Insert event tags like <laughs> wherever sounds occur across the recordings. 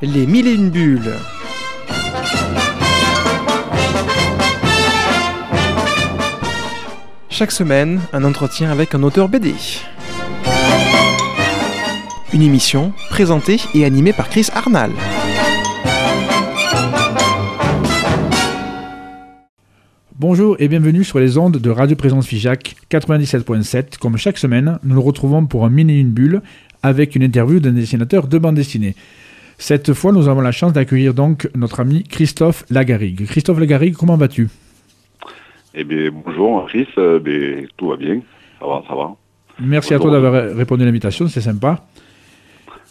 Les mille et une bulles. Chaque semaine, un entretien avec un auteur BD. Une émission présentée et animée par Chris Arnal. Bonjour et bienvenue sur les ondes de Radio Présence Figeac 97.7. Comme chaque semaine, nous nous retrouvons pour un mini une bulle avec une interview d'un dessinateur de bande dessinée. Cette fois, nous avons la chance d'accueillir donc notre ami Christophe Lagarigue. Christophe Lagarigue, comment vas-tu? Eh bien, bonjour Chris, euh, ben, tout va bien, ça va, ça va. Merci à toi d'avoir répondu à l'invitation, c'est sympa.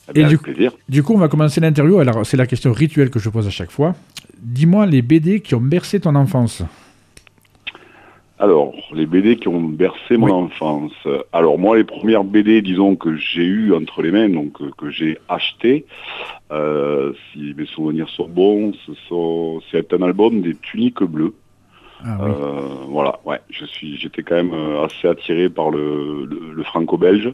Eh bien, Et du- plaisir. Du coup, on va commencer l'interview. Alors, c'est la question rituelle que je pose à chaque fois. Dis-moi les BD qui ont bercé ton enfance. Alors, les BD qui ont bercé mon Oui. enfance. Alors moi, les premières BD, disons, que j'ai eues entre les mains, donc euh, que j'ai achetées, euh, si mes souvenirs sont bons, ce sont, c'est un album des Tuniques Bleues. Ah oui. Euh, voilà, ouais, je suis, j'étais quand même assez attiré par le, le, le franco-belge,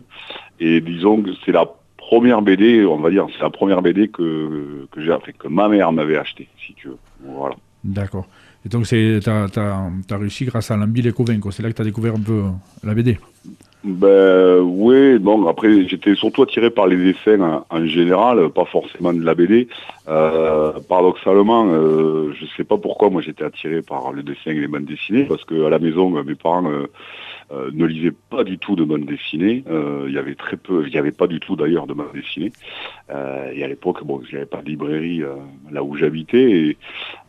et disons que c'est la première BD, on va dire, c'est la première BD que que j'ai, que ma mère m'avait acheté, si tu veux. Voilà. D'accord. Et donc, t'as, t'as- t'as réussi grâce à Lambi les. C'est là que tu as découvert un peu la BD. Ben oui, bon après j'étais surtout attiré par les dessins en, en général, pas forcément de la BD. Euh, paradoxalement, euh, je sais pas pourquoi moi j'étais attiré par le dessin et les bandes dessinées, parce que à la maison euh, mes parents euh, ne lisaient pas du tout de bandes dessinées. Il y avait très peu, il y avait pas du tout d'ailleurs de bandes dessinées. Et à l'époque, bon, il n'y avait pas de librairie là où j'habitais. Et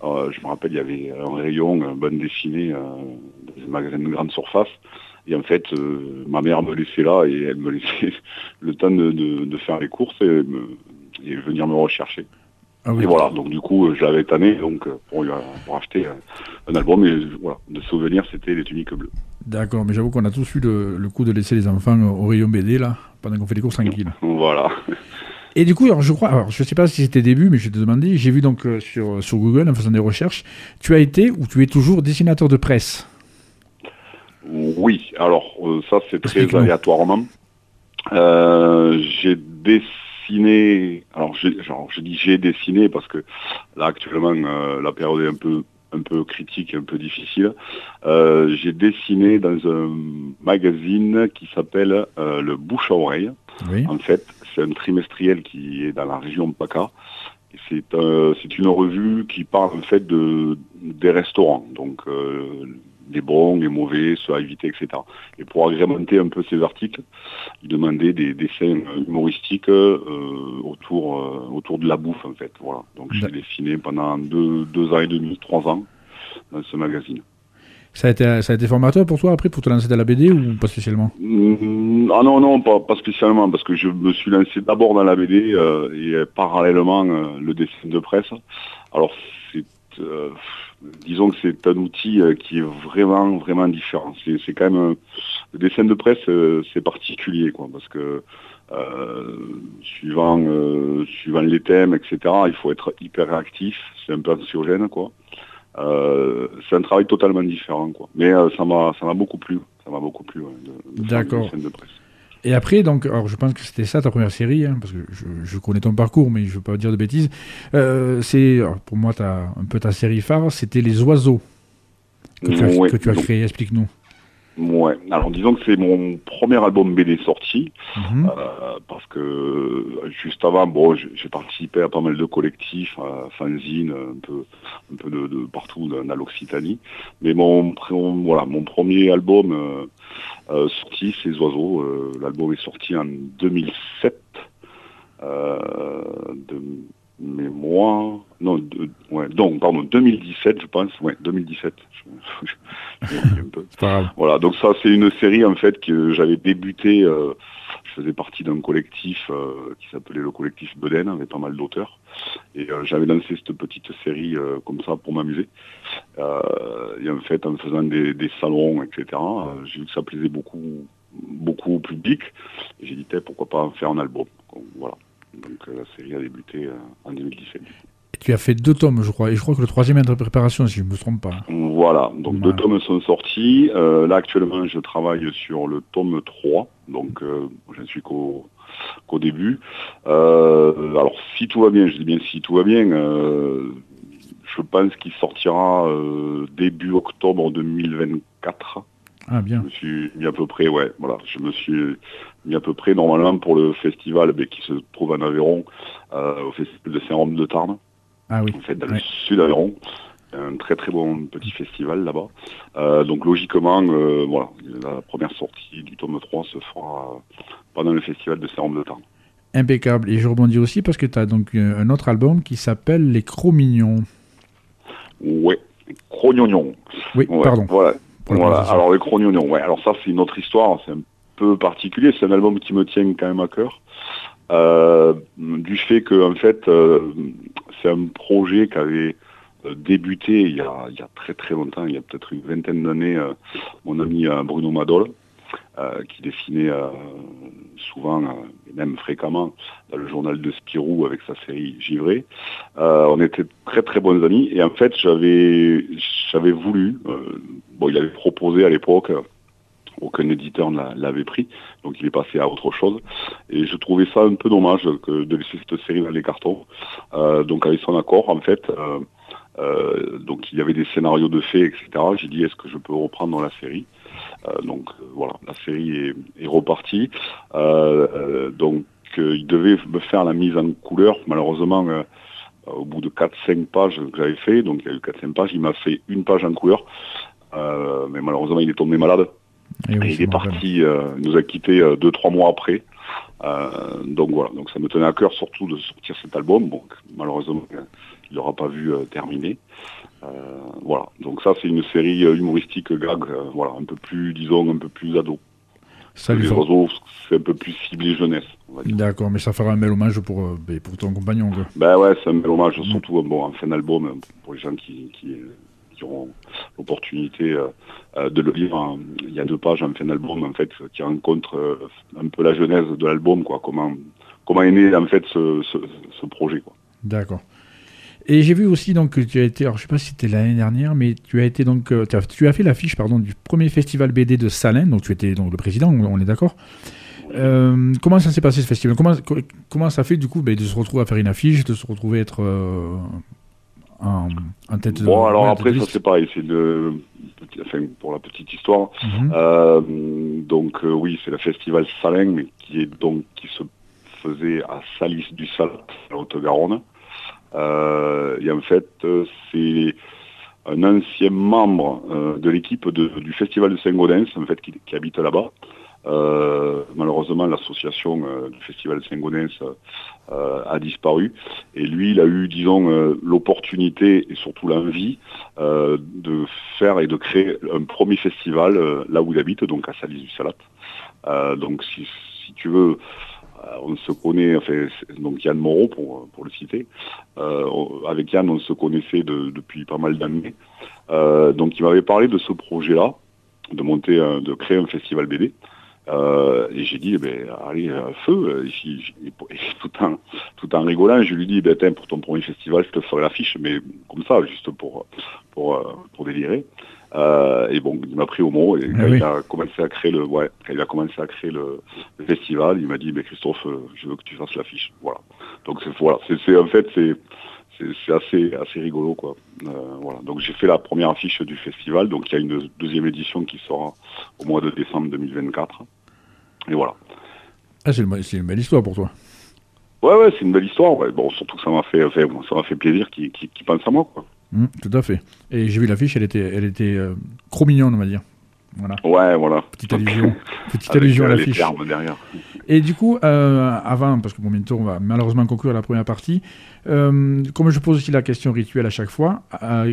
je me rappelle, il y avait un rayon euh, bande dessinée euh, dans un magasin de grande surface. Et en fait, euh, ma mère me laissait là et elle me laissait <laughs> le temps de, de- de faire les courses et, me- et venir me rechercher. Ah oui. Et voilà, donc du coup, euh, je l'avais tanné donc, euh, pour, lui- pour acheter euh, un album. Et euh, voilà, de souvenir, c'était les tuniques bleues. D'accord, mais j'avoue qu'on a tous eu le, le coup de laisser les enfants au rayon BD, là, pendant qu'on fait les courses tranquilles. <laughs> Voilà. Et du coup, alors, je crois, alors, je sais pas si c'était début, mais je te demander, j'ai vu donc euh, sur, sur Google, en faisant des recherches, tu as été ou tu es toujours dessinateur de presse? Oui, alors euh, ça c'est très aléatoirement. Euh, j'ai dessiné, alors j'ai, genre, je dis j'ai dessiné parce que là actuellement euh, la période est un peu un peu critique, un peu difficile. J'ai dessiné dans un magazine qui s'appelle le Bouche à oreille. Oui. En fait, c'est un trimestriel qui est dans la région de PACA. C'est c'est une revue qui parle en fait de des restaurants, donc les bons, les mauvais, ceux à éviter, etc. Et pour agrémenter un peu ces articles, il demandait des dessins humoristiques euh, autour euh, autour de la bouffe en fait. Voilà. Donc j'ai dessiné pendant deux deux ans et demi, trois ans dans ce magazine. Ça a, été, ça a été formateur pour toi après, pour te lancer dans la BD ou pas spécialement? Mm, Ah non, non, pas, pas spécialement, parce que je me suis lancé d'abord dans la BD euh, et parallèlement le dessin de presse. Alors, c'est, disons que c'est un outil euh, qui est vraiment, vraiment différent. C'est, c'est quand même, euh, le dessin de presse, euh, c'est particulier, quoi, parce que euh, suivant, euh, suivant les thèmes, etc., il faut être hyper réactif. C'est un peu anxiogène, quoi. Euh, c'est un travail totalement différent, quoi. Mais ça m'a, ça m'a beaucoup plu. Ça m'a beaucoup plu, ouais, de, de D'accord. de presse. Et après, donc, alors je pense que c'était ça ta première série, hein, parce que je, je connais ton parcours, mais je ne veux pas dire de bêtises. Euh, c'est, pour moi, ta, un peu ta série phare, c'était Les Oiseaux que tu as, Ouais, que tu as créé. Explique-nous. Ouais. Alors disons que c'est mon premier album BD sorti, Mhm. euh, parce que juste avant, bon, j'ai participé à pas mal de collectifs, à fanzines, un peu, un peu de, de partout dans, l'Occitanie. Mais mon, voilà, mon premier album euh, euh, sorti, c'est Oiseaux. L'album est sorti en 2007. Euh, de mémoire, non, de, ouais, donc, pardon, 2017, je pense, ouais, 2017. Je- <laughs> je- j'ai oublié un peu. C'est pas grave. Voilà, donc ça c'est une série en fait que j'avais débuté, euh, je faisais partie d'un collectif euh, qui s'appelait le collectif Beden, avec pas mal d'auteurs, et euh, j'avais lancé cette petite série comme ça pour m'amuser. Et en fait en faisant des, des salons, etc., j'ai vu que ça plaisait beaucoup, beaucoup au public, j'ai dit pourquoi pas en faire un album. La série a débuté euh, en 2017. tu as fait deux tomes, je crois, et je crois que le troisième est en préparation, si je ne me trompe pas. Voilà, donc deux tomes sont sortis. Euh, là, actuellement, je travaille sur le tome 3, donc euh, je ne suis qu'au début. Euh, alors, si tout va bien, je dis bien si tout va bien, je pense qu'il sortira début octobre 2024. Ah bien. Je me suis mis à peu près, ouais, voilà, je me suis mis à peu près normalement pour le festival ben, qui se trouve en Aveyron, au festival de Saint-Rome de Tarn. Ah oui. En fait, dans le sud d'Aveyron. Un très très bon petit festival là-bas. Euh, donc logiquement, euh, voilà, la première sortie du tome 3 se fera pendant le festival de Saint-Rome de Tarn. Impeccable. Et je rebondis aussi parce que tu as donc euh, un autre album qui s'appelle Les Cro-Mignons. Ouais, Crognognon. Oui, pardon. Voilà. Voilà. Alors les Crognognon, ouais. Alors ça c'est une autre histoire, c'est un peu particulier. C'est un album qui me tient quand même à cœur. du fait que en fait c'est un projet qui avait euh, débuté il y, a, très très longtemps, il y a peut-être une vingtaine d'années, euh, mon ami euh, Bruno Madol, qui dessinait souvent et même fréquemment dans le journal de Spirou avec sa série Givré. on était très très bons amis et en fait j'avais j'avais voulu, bon il avait proposé à l'époque aucun éditeur ne l'avait pris, donc il est passé à autre chose. Et je trouvais ça un peu dommage de laisser cette série dans les cartons. Euh, donc avec son accord, en fait, euh, euh, donc il y avait des scénarios de faits, etc. J'ai dit est-ce que je peux reprendre la série? Donc voilà, la série est, repartie. donc il devait me faire la mise en couleur. Malheureusement, au bout de 4-5 pages que j'avais fait, donc il y a eu 4-5 pages, il m'a fait une page en couleur. mais malheureusement, il est tombé malade. Et, il est parti, euh, nous a quitté euh, deux trois mois après. Euh, donc voilà, donc ça me tenait à cœur surtout de sortir cet album. Malheureusement, il n'aura pas vu terminer. Voilà, donc ça c'est une série humoristique gag, voilà, un peu plus, disons, un peu plus ado. Ça les oiseaux, c'est un peu plus ciblé jeunesse. D'accord, mais ça fera un bel hommage pour, ben, pour ton compagnon. Ben ouais, c'est un bel hommage, mm. surtout bon, en fin d'album, pour les gens qui, qui, qui auront l'opportunité euh, euh, de le lire. Il y a deux pages en fin d'album en fait qui rencontrent euh, un peu la genèse de l'album, quoi. Comment comment est né en fait ce, projet, quoi. D'accord. Et j'ai vu aussi donc que tu as été, alors je sais pas si c'était l'année dernière, mais tu as été donc, tu as, fait l'affiche pardon du premier festival BD de Salins, donc tu étais donc le président, on, est d'accord. comment ça s'est passé ce festival? Comment, comment ça fait du coup ben, de se retrouver à faire une affiche, de se retrouver à être en, tête de Bon, alors après, ça c'est pareil, c'est de. Enfin, pour la petite histoire. Mhm. Euh, donc, euh, oui, c'est le festival Salin, mais qui est donc qui se faisait à Salis du Salat, en Haute-Garonne. Euh, et en fait, c'est un ancien membre de l'équipe du festival de Saint-Gaudens, en fait, qui habite là-bas, euh, malheureusement, l'association euh, du Festival Saint-Gaudens euh, a disparu. Et lui, il a eu, disons, l'opportunité et surtout l'envie de faire et de créer un premier festival là où il habite, donc à Salis du Salat. donc, si, tu veux, on se connaît, enfin, donc Yann Moreau pour, le citer. avec Yann, on se connaissait depuis pas mal d'années. donc, il m'avait parlé de ce projet-là, de monter, de créer un festival BD. Euh, et j'ai dit, eh ben, allez, euh, feu, <laughs> tout, en, tout rigolant, je lui dis, ben, pour ton premier festival, je te ferai l'affiche, mais comme ça, juste pour, euh, pour délirer. Et bon, il m'a pris au mot, et ah quand il a commencé à créer le, ouais, il a commencé à créer le, festival, il m'a dit, ben, Christophe, je veux que tu fasses l'affiche. Voilà. Donc, c'est, voilà, c'est, en fait, c'est, c'est assez assez rigolo quoi. voilà. Donc j'ai fait la première affiche du festival, donc il y a une deuxième édition qui sera au mois de décembre 2024. Et voilà. Ah, c'est une, belle histoire pour toi. Ouais, ouais, c'est une belle histoire. Bon, surtout que ça m'a fait, ça m'a fait plaisir qu'il pense à moi, quoi. Mmh, tout à fait. Et j'ai vu l'affiche, elle était, elle était euh, trop mignonne, on va dire. Voilà. Ouais, voilà. Petite allusion, <laughs> petite allusion à l'affiche. derrière. Et du coup, euh, avant, parce que bon, bientôt on va malheureusement conclure la première partie, euh, comme je pose aussi la question rituelle à chaque fois,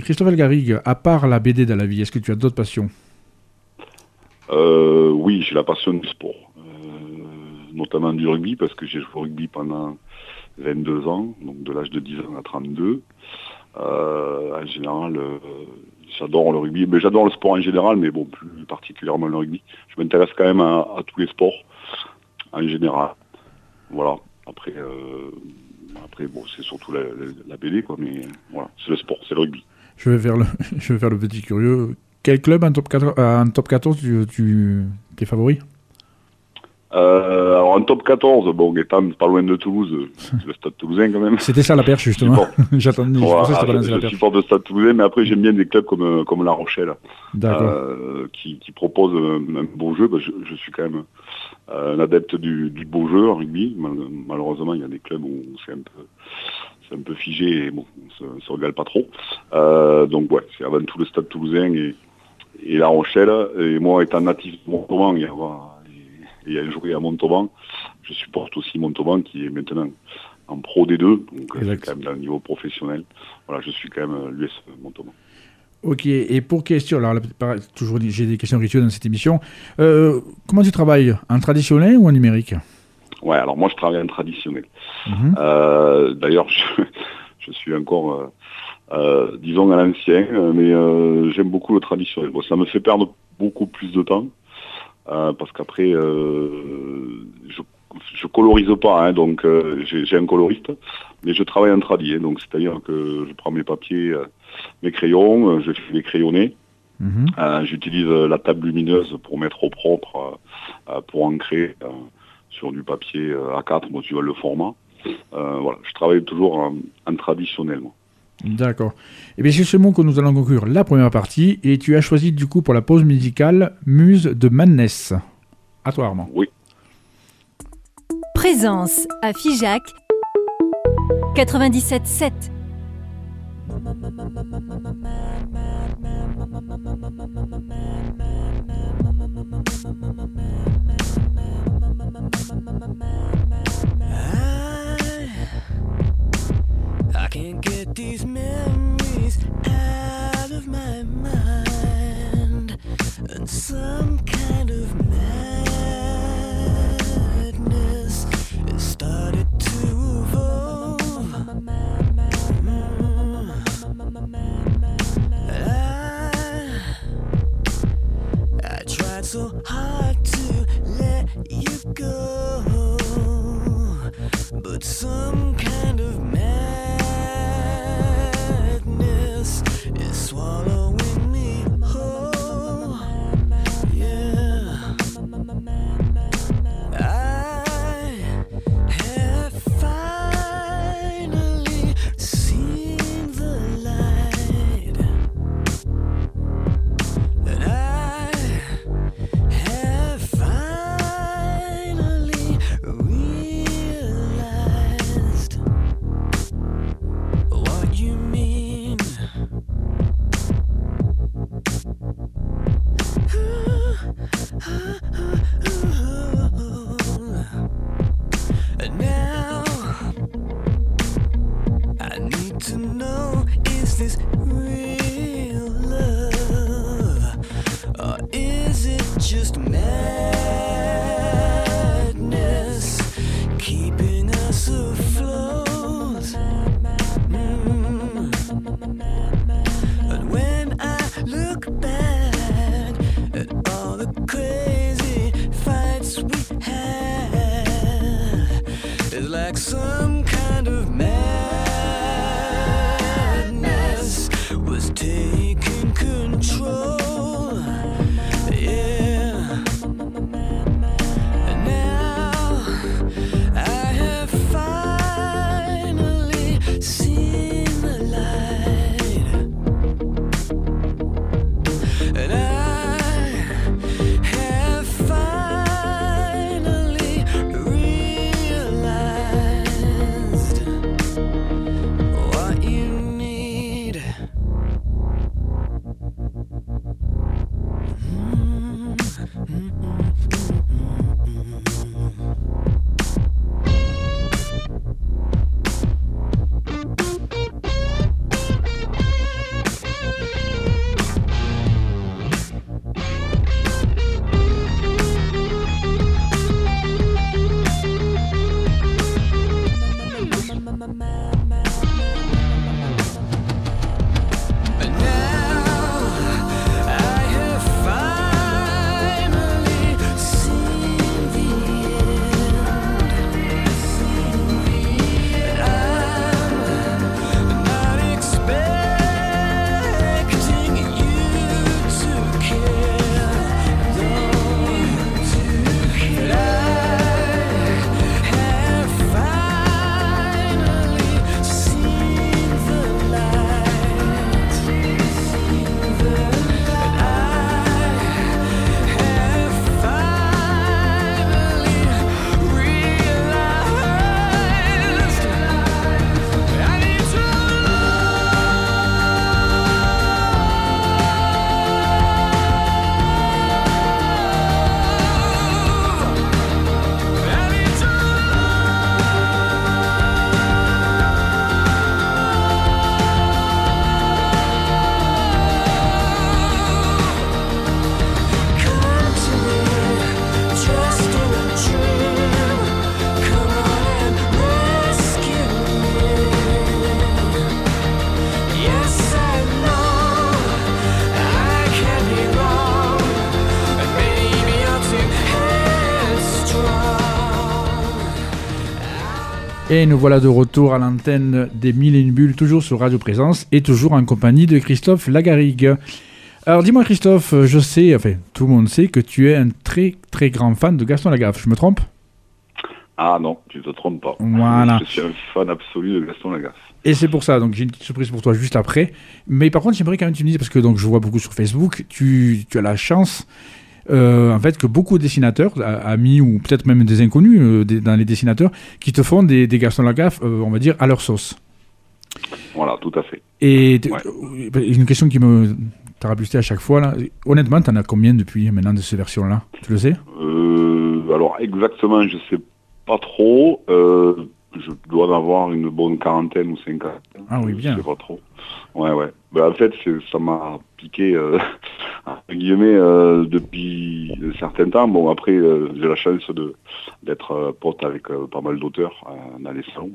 Christophe Elgarig, à part la BD dans la vie, est-ce que tu as d'autres passions? Oui, j'ai la passion du sport notamment du rugby, parce que j'ai joué au rugby pendant 22 ans, donc de l'âge de 10 ans à 32. Euh, en général, euh, j'adore le rugby, mais j'adore le sport en général, mais bon, plus particulièrement le rugby. Je m'intéresse quand même à, tous les sports en général. Voilà. Après, euh, après, bon, c'est surtout la, BD, quoi, mais voilà, c'est le sport, c'est le rugby. Je vais faire le, <laughs> je vais faire le petit curieux. Quel club en top 14, euh, en top 14 tu, tu t'es favori? Euh, alors en top 14, bon, étant pas loin de Toulouse, <laughs> c'est le stade toulousain quand même. C'était ça la perche justement. <laughs> J'attendais, je pensais que c'était la perche. supporte le stade toulousain, mais après j'aime bien des clubs comme, comme La Rochelle, euh, qui, qui proposent un, un beau jeu. Bah, je, je suis quand même euh, un adepte du, du beau jeu en rugby. Mal- malheureusement, il y a des clubs où c'est un peu, c'est un peu figé et bon, on se, se régale pas trop. Donc ouais, c'est avant tout le stade toulousain et, et La Rochelle. Et moi, étant natif de Montauban et, avoir- et, et ayant joué à Montauban, je supporte aussi Montauban qui est maintenant en pro des deux, donc euh, c'est quand même dans le niveau professionnel. Voilà, je suis quand même euh, l'US Montauban. Ok, et pour question, alors là, pareil, toujours j'ai des questions rituelles dans cette émission. Euh, comment tu travailles En traditionnel ou en numérique? Ouais, alors moi je travaille en traditionnel. Mhm. Euh, D'ailleurs, je, <laughs> je suis encore, euh, disons, à l'ancien, mais j'aime beaucoup le traditionnel. Bon, ça me fait perdre beaucoup plus de temps, euh, parce qu'après, euh, je, je colorise pas, hein, donc euh, j'ai un coloriste, mais je travaille en tradi, hein, donc c'est-à-dire que je prends mes papiers, mes crayons, je fais les crayonnés, Mhm. J'utilise la table lumineuse pour mettre au propre, pour ancrer sur du papier euh, A4, bon, tu vois le format. Voilà, je travaille toujours en, en traditionnel. D'accord. Et bien c'est ce mot que nous allons conclure la première partie, et tu as choisi du coup pour la pause musicale Muse de Madness. À toi Armand. Présence à Figeac 97.7. can't get these memories out of my mind, Et nous voilà de retour à l'antenne des Mille et une bulles, toujours sur Radio Présence et toujours en compagnie de Christophe Lagarigue. Alors dis-moi Christophe, je sais, enfin tout le monde sait que tu es un très très grand fan de Gaston Lagaffe, je me trompe? Ah non, tu te trompes pas. Voilà. Je suis un fan absolu de Gaston Lagaffe. Et c'est pour ça, donc j'ai une petite surprise pour toi juste après. Mais par contre, j'aimerais quand même que tu me dises, parce que donc, je vois beaucoup sur Facebook, tu, tu as la chance, en fait, que beaucoup de dessinateurs, amis ou peut-être même des inconnus euh, des- dans les dessinateurs, qui te font des, des Gaston Lagaffe, euh, on va dire, à leur sauce. Voilà, tout à fait. Et Ouais. euh, une question qui me tarabustait à chaque fois, là. honnêtement, t'en as combien depuis maintenant de ces versions-là? Tu le sais? Euh, alors exactement, je sais pas trop. Euh, je dois en avoir une bonne quarantaine ou cinquantaine. Ah oui, bien. Je sais pas trop. Ouais, ouais. Ben, en fait, ça m'a piqué, euh, entre guillemets, euh, depuis un certain temps. Bon, après, euh, j'ai la chance d'être euh, pote avec pas mal d'auteurs dans les salons.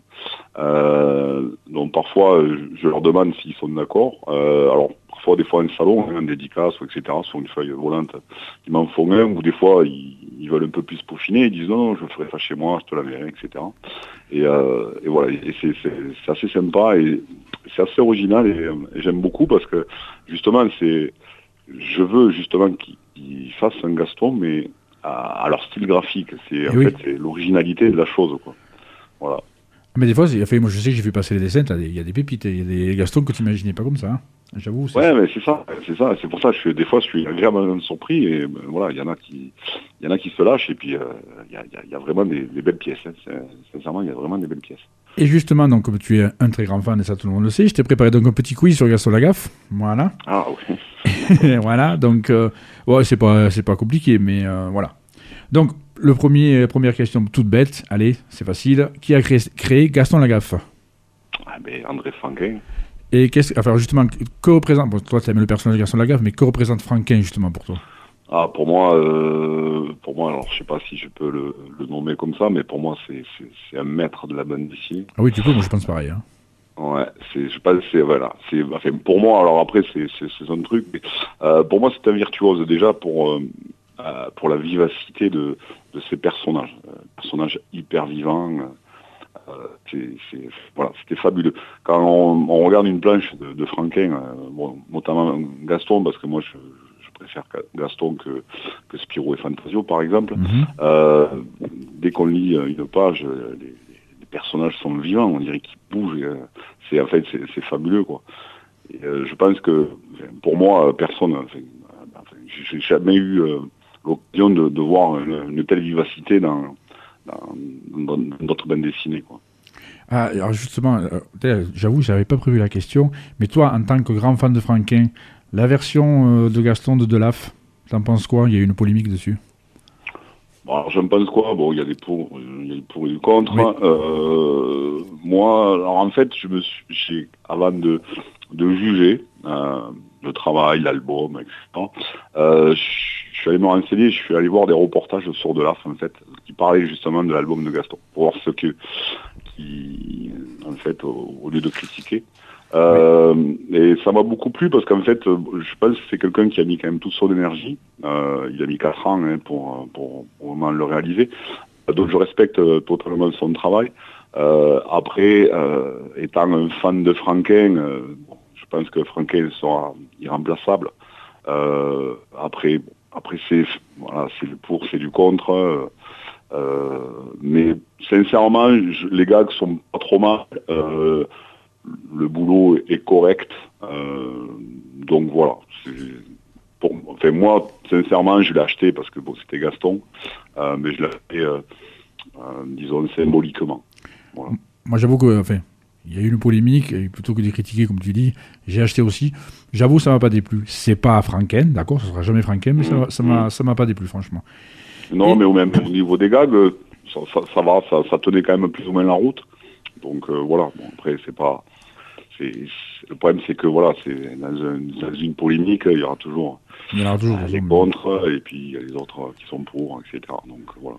Donc parfois, je leur demande s'ils sont d'accord. Alors, parfois, des fois, un salon, hein, un dédicace, etc., sur une feuille volante, ils m'en font un, ou des fois, ils, veulent un peu plus peaufiner, ils disent non, non, je ferai ça chez moi, je te l'enverrai, etc. Et, et voilà, c'est assez sympa et c'est assez original et j'aime beaucoup parce que justement, c'est, je veux justement qu'ils fassent un Gaston, mais à, à leur style graphique. C'est en oui. fait c'est l'originalité de la chose, quoi. Voilà. Mais des fois, enfin, moi je sais que j'ai vu passer les dessins, il y a des pépites, il y a des Gastons que tu n'imaginais pas comme ça. hein. J'avoue. c'est- Ouais, mais c'est ça, c'est ça. C'est pour ça que je suis, des fois, je suis agréablement surpris et ben, voilà, il y en a qui, il y en a qui se lâchent et puis euh, il y, a, y y vraiment des, des belles pièces. hein. Sincèrement, il y a vraiment des belles pièces. Et justement, donc, comme tu es un très grand fan, et ça tout le monde le sait, je t'ai préparé donc un petit quiz sur Gaston Lagaffe. Voilà. Ah oui. <laughs> voilà, donc, euh, ouais, c'est pas, c'est pas compliqué, mais euh, voilà. Donc, le premier, première question toute bête, allez, c'est facile. Qui a créé, créé Gaston Lagaffe? Ah, ben, André Franquin. Et qu'est-ce, enfin, justement, que représente, bon, toi tu aimes le personnage de Gaston Lagaffe, mais que représente Franquin justement pour toi? Ah, pour moi, euh, pour moi, alors je sais pas si je peux le, le nommer comme ça, mais pour moi, c'est un maître de la bande dessinée. Ah oui, tu peux, moi je pense pareil. hein. Ouais, c'est, je pense, c'est voilà, c'est, enfin, pour moi, alors après, c'est, un truc, mais euh, pour moi, c'est un virtuose déjà pour euh, pour la vivacité de, de ces personnages, personnages hyper vivants. euh, voilà, c'était fabuleux. Quand on, on regarde une planche de, de Franquin, euh, bon, notamment Gaston, parce que moi, je préfère Gaston que, que Spirou et Fantasio, par exemple. Mhm. Euh, dès qu'on lit euh, une page, euh, les, les personnages sont vivants, on dirait qu'ils bougent. et, c'est en fait c'est c'est fabuleux quoi. Et, euh, je pense que pour moi personne, enfin, enfin, j'ai jamais eu euh, l'occasion de, de voir une, une telle vivacité dans dans d'autres bandes dessinées quoi. Ah, alors justement, j'avoue, j'avais pas prévu la question, mais toi, en tant que grand fan de Franquin, la version euh, de Gaston de Delaf, t'en penses quoi? Il y a eu une polémique dessus. Bon, alors je me pense quoi? Bon, il y a des pour, il y a des pour et des contre. Oui. Euh, moi, alors en fait, je me suis, j'ai- avant de, de juger euh, le travail, l'album, etc. Euh, je je suis allé me renseigner, je suis allé voir des reportages sur Delaf en fait, qui parlaient justement de l'album de Gaston, pour voir ce que, qui, en fait, au, au lieu de critiquer. Euh, Et ça m'a beaucoup plu parce qu'en fait, je pense que c'est quelqu'un qui a mis quand même toute son énergie. Euh, il a mis 4 ans hein, pour, pour, vraiment le réaliser. Donc je respecte euh, totalement son travail. Après, étant un fan de Franquin, je pense que Franquin sera irremplaçable. Après, après c'est voilà, du pour, c'est du contre. mais sincèrement, les gags sont pas trop mal. Le boulot est correct. Euh, donc voilà. Pour, enfin, moi, sincèrement, je l'ai acheté parce que bon, c'était Gaston, euh, mais je l'ai acheté, euh, euh, disons, symboliquement. Voilà. Moi, j'avoue que, enfin, il y a eu une polémique, et plutôt que de critiquer, comme tu dis, j'ai acheté aussi. J'avoue, ça m'a pas déplu. C'est pas Franquin, d'accord, ce sera jamais Franquin, mais ça- ça m'a ça m'a pas déplu, franchement. Non, Et- mais au même au niveau des gags, ça, ça, ça va, ça, ça tenait quand même plus ou moins la route. Donc euh, voilà. Bon, après, c'est pas. c'est c'est- le problème, c'est que voilà, c'est dans, un- dans une polémique, il y aura toujours Il y en aura toujours. euh, les contre et puis il y a les autres qui sont pour, etc. Donc voilà.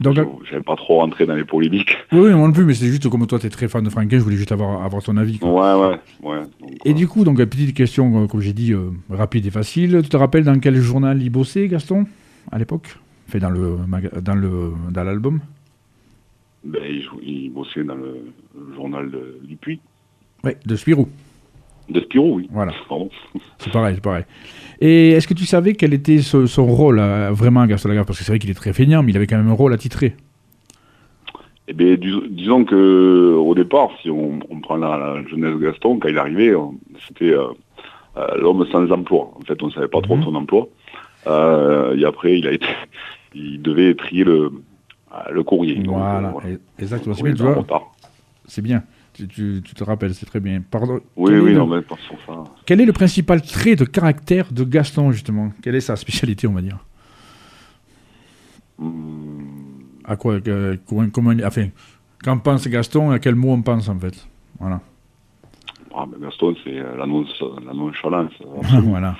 Donc, euh, J'aime pas trop rentrer dans les polémiques. <laughs> oui, oui, moi non plus, mais c'est juste comme toi, tu es très fan de Franquin, je voulais juste avoir, avoir ton avis. quoi. Ouais, ouais, ouais. Donc, Et du coup, donc, une petite question, comme j'ai dit, euh, rapide et facile. Tu te rappelles dans quel journal il bossait, Gaston, à l'époque? Fait dans le dans le dans l'album? Ben, il, bossait dans le, le journal de, du Puy. Ouais, de Spirou. De Spirou, oui. Voilà. C'est pareil, c'est pareil. Et est-ce que tu savais quel était ce- son rôle euh, vraiment à Gaston Lagaffe? Parce que c'est vrai qu'il est très feignant, mais il avait quand même un rôle attitré. Eh bien, dis- disons que au départ, si on, on prend la, la jeunesse de Gaston, quand il arrivait, c'était euh, euh, l'homme sans emploi. En fait, on ne savait pas trop Mhm. son emploi. Euh, et après, il a été, il devait trier le, le courrier. Donc, Voilà, euh, et- exactement. C'est bien, tu en vois, retard. c'est bien. Tu, tu- tu te rappelles, c'est très bien. Pardon. Oui, oui, non, mais pas sur ça. quel est le principal trait de caractère de Gaston, justement? Quelle est sa spécialité, on va dire? Hum, À quoi que- comment, comment- Enfin, quand pense Gaston, à quel mot on pense, en fait? Voilà. ah, Gaston, c'est euh, la, non, la nonchalance. <laughs> voilà.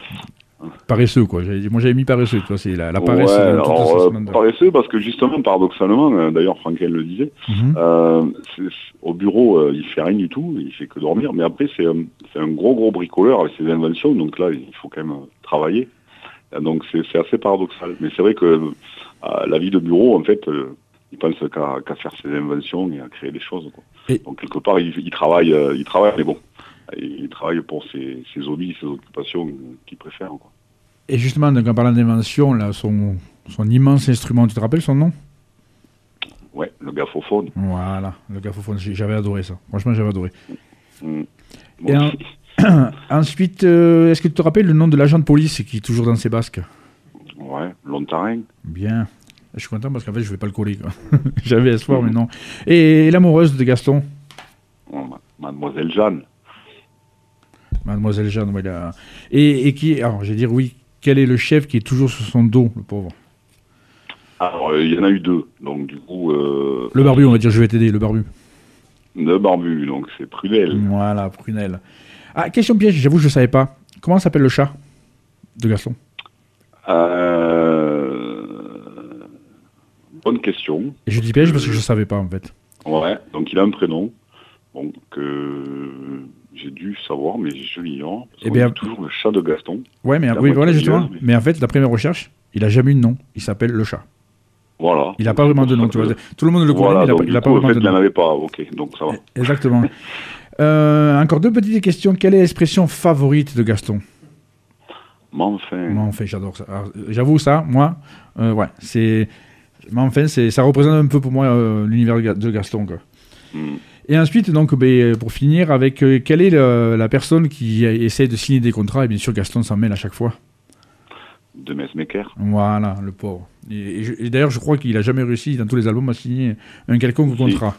Paresseux, quoi. J'avais- Moi, j'avais mis paresseux, tu vois, c'est la, la paresse. Ouais, dans toute alors, sa euh, paresseux parce que justement, paradoxalement, euh, d'ailleurs Frankel le disait, Mhm. euh, au bureau, il fait rien du tout, il fait que dormir, mais après c'est un, gros gros bricoleur avec ses inventions, donc là il faut quand même travailler. Donc c'est assez paradoxal. Mais c'est vrai que euh, la vie de bureau, en fait, il pense qu'à faire ses inventions et à créer des choses. Quoi. Et- Donc quelque part, il, il travaille, euh, il travaille, mais bon, il travaille pour ses, hobbies, ses occupations qu'il préfère. Quoi. Et justement, donc, en parlant d'invention, là, son, son immense instrument, tu te rappelles son nom? Ouais, le gaffophone. Voilà, le gaffophone, j'avais adoré ça. Franchement, j'avais adoré. Mm. Et un- <coughs> Ensuite, euh, est-ce que tu te rappelles le nom de l'agent de police qui est toujours dans ses basques? Ouais, Lontarin. Bien. Je suis content parce qu'en fait, je vais pas le coller. <laughs> J'avais espoir, mais non. Et, l'amoureuse de Gaston? Oh, ma- Mademoiselle Jeanne. Mademoiselle Jeanne, voilà. Et, et qui, alors, je vais dire oui, quel est le chef qui est toujours sur son dos, le pauvre? Alors, euh, il y en a eu deux. Donc, du coup, euh, Le barbu, on va dire, je vais t'aider, le barbu. le barbu, donc c'est Prudel. Voilà, Prunelle. Ah, question piège, j'avoue, je ne savais pas. Comment s'appelle le chat de Gaston Euh, Bonne question. Et je dis piège parce que je ne savais pas, en fait. Ouais, donc il a un prénom. Bon, que j'ai dû savoir, mais je l'ignore. Eh bien- toujours le chat de Gaston. Ouais, mais La oui, voilà, justement. mais- Mais en fait, d'après mes recherches, il a jamais eu de nom. Il s'appelle le chat. Voilà. Il n'a pas vraiment de nom, tu vois. Tout le monde le connaît, Voilà, mais il donc n'a pas vraiment fait, de il n'en nom. avait pas. Ok, donc ça va. Exactement. <laughs> Euh, encore deux petites questions. Quelle est l'expression favorite de Gaston? Mais enfin, Moi, enfin, j'adore ça. Euh, J'avoue ça, moi, euh, ouais, c'est. Mais enfin, c'est, ça représente un peu pour moi euh, l'univers de Gaston. Quoi. hmm, Et ensuite, donc, ben, pour finir, avec euh, quelle est le- la personne qui essaie de signer des contrats? Et bien sûr, Gaston s'en mêle à chaque fois. de Mesmaker. Voilà, le pauvre. Et, et je- et d'ailleurs, je crois qu'il a jamais réussi dans tous les albums à signer un quelconque Si. contrat.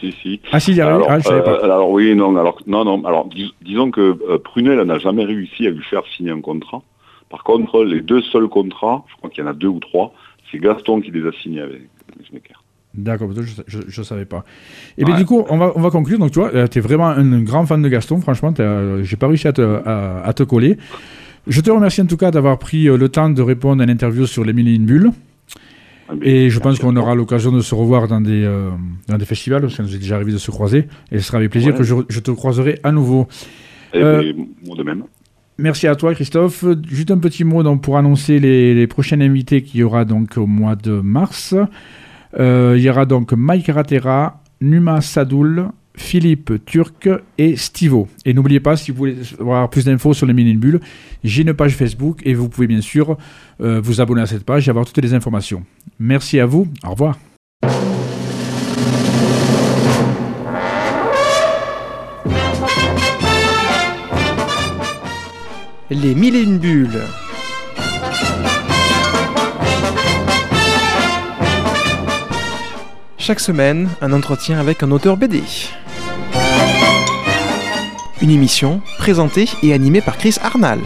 Si, si. Ah si, il y a Alors, ah, je savais euh, alors oui, non, alors non, non. Alors dis- disons que euh, Prunel n'a jamais réussi à lui faire signer un contrat. Par contre, les deux seuls contrats, je crois qu'il y en a deux ou trois, c'est Gaston qui les a signés avec Mesmaker. D'accord, je, je savais pas. Et bien Ouais. du coup, on va, on va conclure. Donc tu vois, tu es vraiment un grand fan de Gaston. Franchement, euh, j'ai pas réussi à te, à, à te coller. Je te remercie en tout cas d'avoir pris euh, le temps de répondre à l'interview sur les mille et une bulles. Ah, Et je pense qu'on aura l'occasion de se revoir dans des, euh, dans des festivals, parce que ça nous est déjà arrivé de se croiser. Et ce sera avec plaisir Ouais. que je, je te croiserai à nouveau. Eh euh, ben, moi de même. Merci à toi, Christophe. Juste un petit mot donc, pour annoncer les, les prochains invités qu'il y aura donc au mois de mars. Euh, il y aura donc Mike Ratera, Numa Sadoul, Philippe Turc et Stivo. Et n'oubliez pas, si vous voulez avoir plus d'infos sur les mini bulles, j'ai une page Facebook et vous pouvez bien sûr euh, vous abonner à cette page et avoir toutes les informations. Merci à vous. Au revoir. Les mille. Chaque semaine, un entretien avec un auteur BD. Une émission présentée et animée par Chris Arnal.